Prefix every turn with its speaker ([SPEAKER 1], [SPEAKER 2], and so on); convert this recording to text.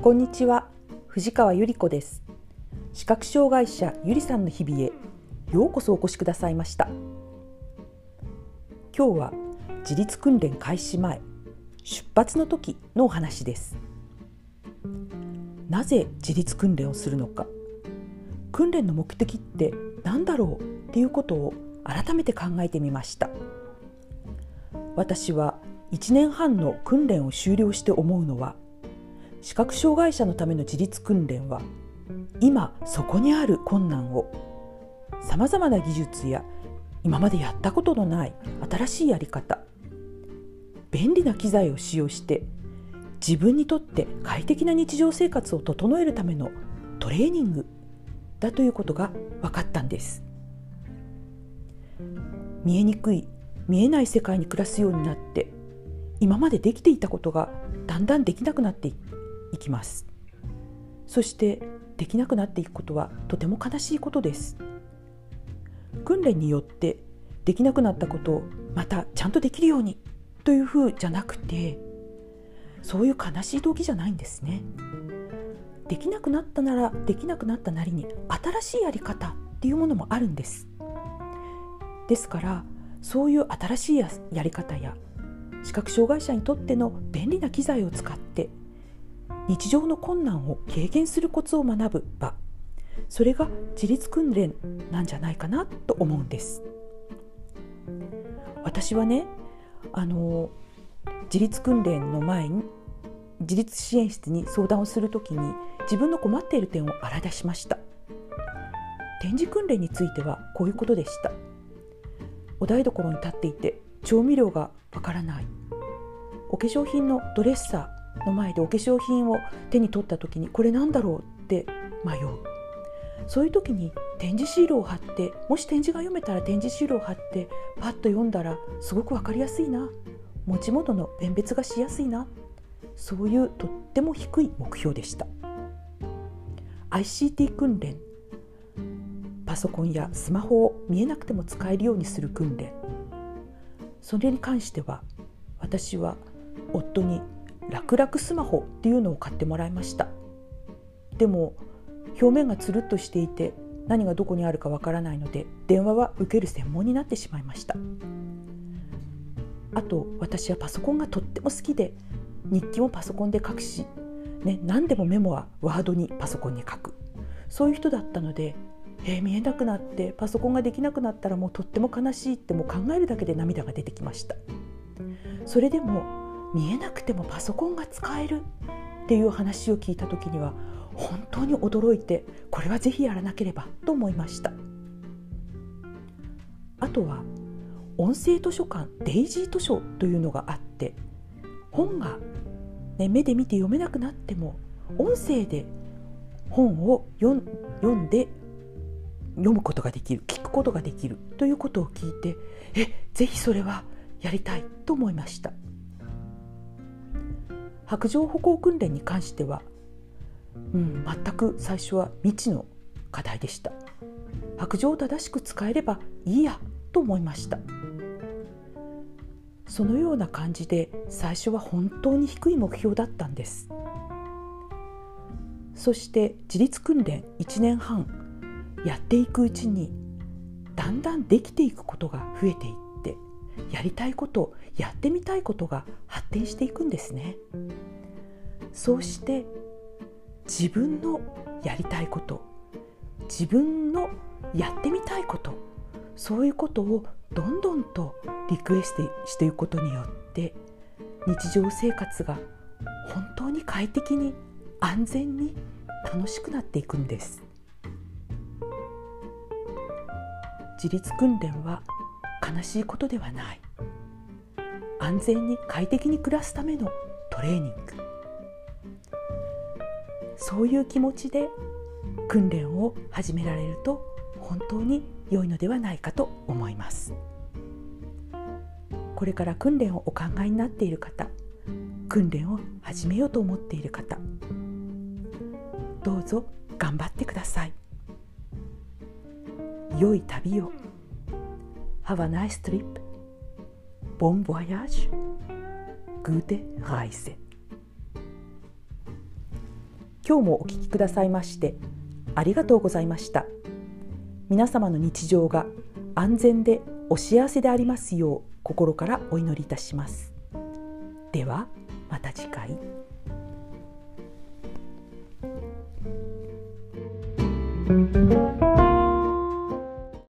[SPEAKER 1] こんにちは藤川ゆり子です。視覚障害者ゆりさんの日々へようこそお越しくださいました。今日は自立訓練開始前出発の時のお話です。なぜ自立訓練をするのか訓練の目的って何だろうっていうことを改めて考えてみました。私は1年半の訓練を終了して思うのは視覚障害者のための自立訓練は今そこにある困難をさまざまな技術や今までやったことのない新しいやり方便利な機材を使用して自分にとって快適な日常生活を整えるためのトレーニングだということが分かったんです。見えにくい見えない世界に暮らすようになって今までできていたことがだんだんできなくなっていきます。そしてできなくなっていくことはとても悲しいことです。訓練によってできなくなったことをまたちゃんとできるようにというふうじゃなくてそういう悲しい動機じゃないんですね。できなくなったならできなくなったなりに新しいやり方っていうものもあるんです。ですからそういう新しいやり方や視覚障害者にとっての便利な機材を使って日常の困難を軽減するコツを学ぶ場。それが自立訓練なんじゃないかなと思うんです。私はねあの自立訓練の前に自立支援室に相談をするときに自分の困っている点を洗い出しました。展示訓練についてはこういうことでした。お台所に立っていて調味料がわからない。お化粧品のドレッサーの前でお化粧品を手に取った時にこれなんだろうって迷う。そういう時に展示シールを貼ってもし展示が読めたら展示シールを貼ってパッと読んだらすごく分かりやすいな。持ち物の弁別がしやすいな。そういうとっても低い目標でした。ICT 訓練。パソコンやスマホを見えなくても使えるようにする訓練。それに関しては私は夫に楽々スマホっていうのを買ってもらいました。でも表面がつるっとしていて何がどこにあるかわからないので電話は受ける専門になってしまいました。あと私はパソコンがとっても好きで日記もパソコンで書くし、ね、何でもメモはワードにパソコンに書く。そういう人だったので、えー、見えなくなってパソコンができなくなったらもうとっても悲しいってもう考えるだけで涙が出てきました。それでも見えなくてもパソコンが使えるっていう話を聞いた時には本当に驚いてこれはぜひやらなければと思いました。あとは音声図書館デイジー図書というのがあって本が、ね、目で見て読めなくなっても音声で本を読んで読むことができる聞くことができるということを聞いてえぜひそれはやりたいと思いました。白状歩行訓練に関しては、うん、全く最初は未知の課題でした。白状を正しく使えればいいやと思いました。そのような感じで最初は本当に低い目標だったんです。そして自立訓練1年半やっていくうちにだんだんできていくことが増えていってやりたいことやってみたいことが発展していくんですね。そうして自分のやりたいこと自分のやってみたいことそういうことをどんどんとリクエストしていくことによって日常生活が本当に快適に安全に楽しくなっていくんです。自立訓練は悲しいことではない。安全に快適に暮らすためのトレーニング。そういう気持ちで訓練を始められると本当に良いのではないかと思います。これから訓練をお考えになっている方訓練を始めようと思っている方どうぞ頑張ってください。良い旅を Have a nice trip Bon voyage. Gute Reise. 今日もお聞きくださいましてありがとうございました。皆様の日常が安全でお幸せでありますよう心からお祈りいたします。ではまた次回。